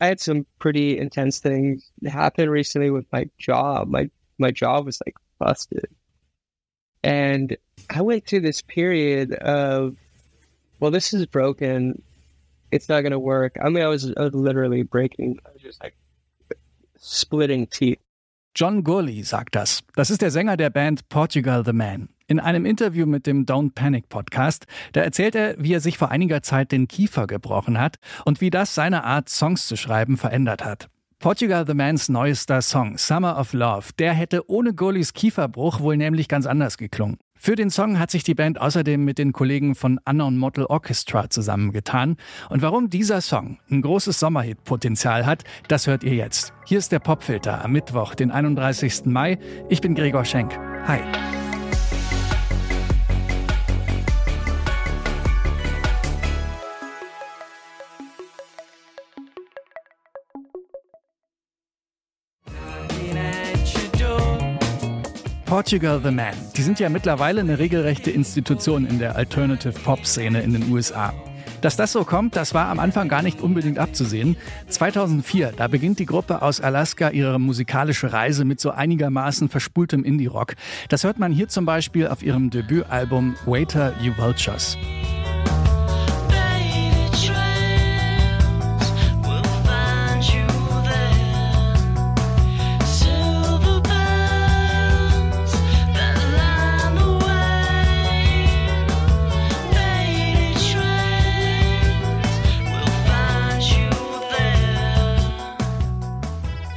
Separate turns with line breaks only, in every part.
I had some pretty intense things happen recently with my job. My my job was like busted. And I went through this period of well, this is broken. It's not gonna work. I mean I was, I was literally breaking I was just like splitting teeth.
John Gurley sagt das. Das ist der Sänger der Band Portugal the Man. In einem Interview mit dem Don't Panic Podcast, da erzählt er, wie er sich vor einiger Zeit den Kiefer gebrochen hat und wie das seine Art, Songs zu schreiben, verändert hat. Portugal the Mans neuester Song, Summer of Love, der hätte ohne Gurleys Kieferbruch wohl nämlich ganz anders geklungen. Für den Song hat sich die Band außerdem mit den Kollegen von Unknown Model Orchestra zusammengetan. Und warum dieser Song ein großes Sommerhit-Potenzial hat, das hört ihr jetzt. Hier ist der Popfilter am Mittwoch, den 31. Mai. Ich bin Gregor Schenk. Hi. Portugal the Man. Die sind ja mittlerweile eine regelrechte Institution in der Alternative Pop Szene in den USA. Dass das so kommt, das war am Anfang gar nicht unbedingt abzusehen. 2004, da beginnt die Gruppe aus Alaska ihre musikalische Reise mit so einigermaßen verspultem Indie-Rock. Das hört man hier zum Beispiel auf ihrem Debütalbum Waiter You Vultures.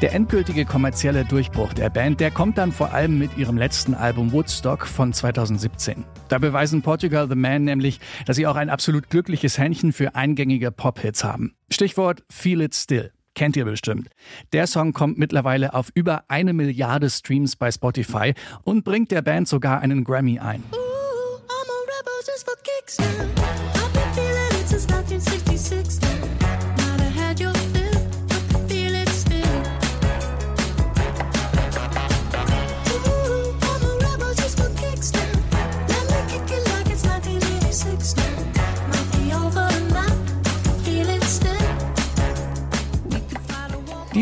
Der endgültige kommerzielle Durchbruch der Band, der kommt dann vor allem mit ihrem letzten Album Woodstock von 2017. Da beweisen Portugal the Man nämlich, dass sie auch ein absolut glückliches Händchen für eingängige Pop-Hits haben. Stichwort Feel It Still. Kennt ihr bestimmt. Der Song kommt mittlerweile auf über eine Milliarde Streams bei Spotify und bringt der Band sogar einen Grammy ein. Ooh,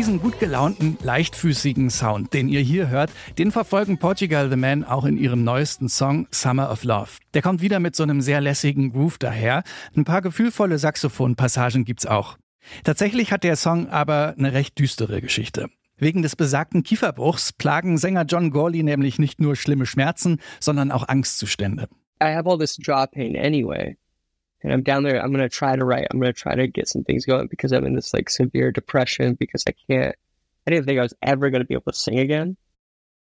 Diesen gut gelaunten, leichtfüßigen Sound, den ihr hier hört, den verfolgen Portugal the Man auch in ihrem neuesten Song Summer of Love. Der kommt wieder mit so einem sehr lässigen Groove daher. Ein paar gefühlvolle Saxophonpassagen gibt's auch. Tatsächlich hat der Song aber eine recht düstere Geschichte. Wegen des besagten Kieferbruchs plagen Sänger John Gorley nämlich nicht nur schlimme Schmerzen, sondern auch Angstzustände.
I have all this jaw pain anyway. And I'm down there. I'm to try to write. I'm to try to get some things going because I'm in this like severe depression because I can't, I didn't think I was ever to be able to sing again.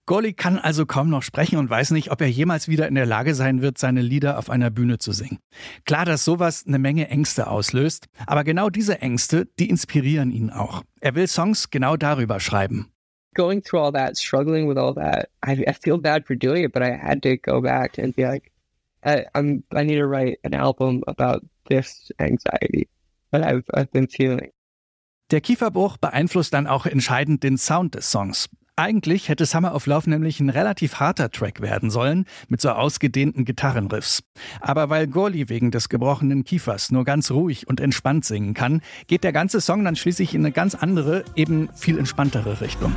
Goli kann also kaum noch sprechen und weiß nicht, ob er jemals wieder in der Lage sein wird, seine Lieder auf einer Bühne zu singen. Klar, dass sowas eine Menge Ängste auslöst, aber genau diese Ängste, die inspirieren ihn auch. Er will Songs genau darüber schreiben.
Going through all that, struggling with all that, I, I feel bad for doing it, but I had to go back and be like, I, I'm I need to write an album about this anxiety that I've I've been feeling.
Der Kieferbruch beeinflusst dann auch entscheidend den Sound des Songs. Eigentlich hätte Summer of Love nämlich ein relativ harter Track werden sollen, mit so ausgedehnten Gitarrenriffs. Aber weil Gorley wegen des gebrochenen Kiefers nur ganz ruhig und entspannt singen kann, geht der ganze Song dann schließlich in eine ganz andere, eben viel entspanntere Richtung.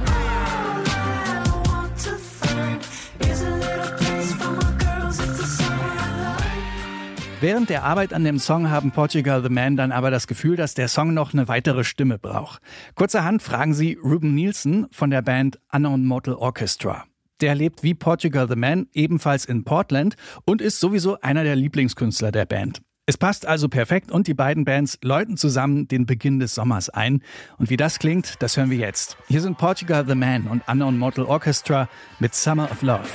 Während der Arbeit an dem Song haben Portugal the Man dann aber das Gefühl, dass der Song noch eine weitere Stimme braucht. Kurzerhand fragen sie Ruben Nielsen von der Band Unknown Mortal Orchestra. Der lebt wie Portugal the Man ebenfalls in Portland und ist sowieso einer der Lieblingskünstler der Band. Es passt also perfekt und die beiden Bands läuten zusammen den Beginn des Sommers ein. Und wie das klingt, das hören wir jetzt. Hier sind Portugal the Man und Unknown Mortal Orchestra mit Summer of Love.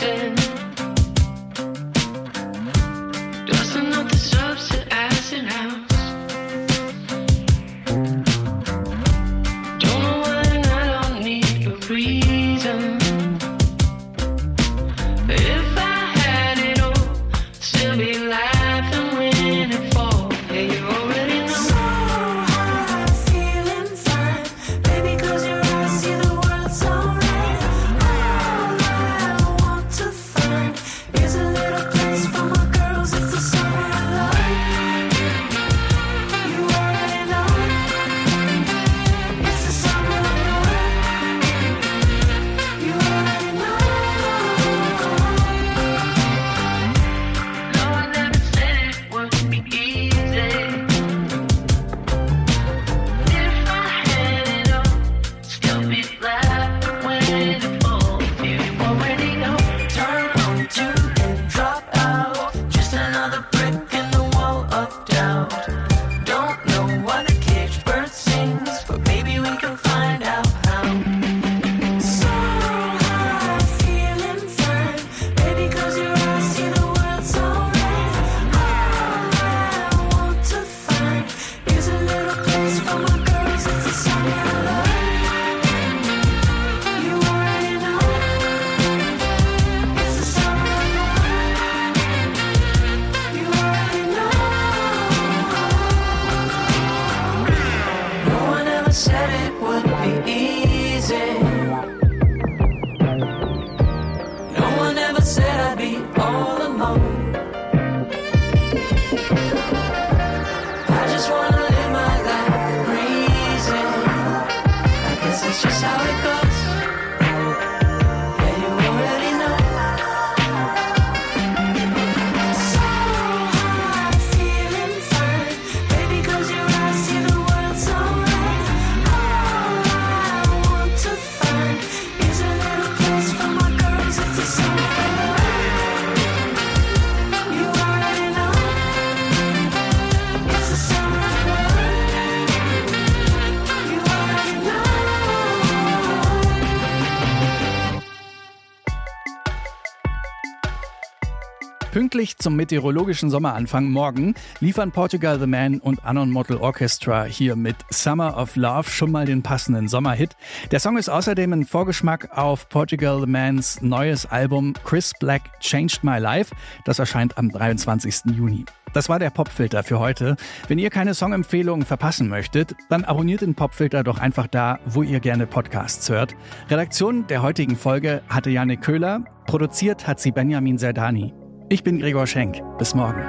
listen. one. Pünktlich zum meteorologischen Sommeranfang morgen liefern Portugal The Man und Anon Model Orchestra hier mit Summer of Love schon mal den passenden Sommerhit. Der Song ist außerdem ein Vorgeschmack auf Portugal The Mans neues Album Chris Black Changed My Life. Das erscheint am 23. Juni. Das war der Popfilter für heute. Wenn ihr keine Songempfehlungen verpassen möchtet, dann abonniert den Popfilter doch einfach da, wo ihr gerne Podcasts hört. Redaktion der heutigen Folge hatte Janik Köhler, produziert hat sie Benjamin Serdani. Ich bin Gregor Schenk. Bis morgen.